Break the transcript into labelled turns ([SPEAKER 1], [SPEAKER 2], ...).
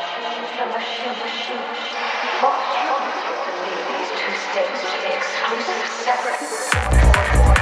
[SPEAKER 1] the machine, humans would believe these two states to be exclusive, separate.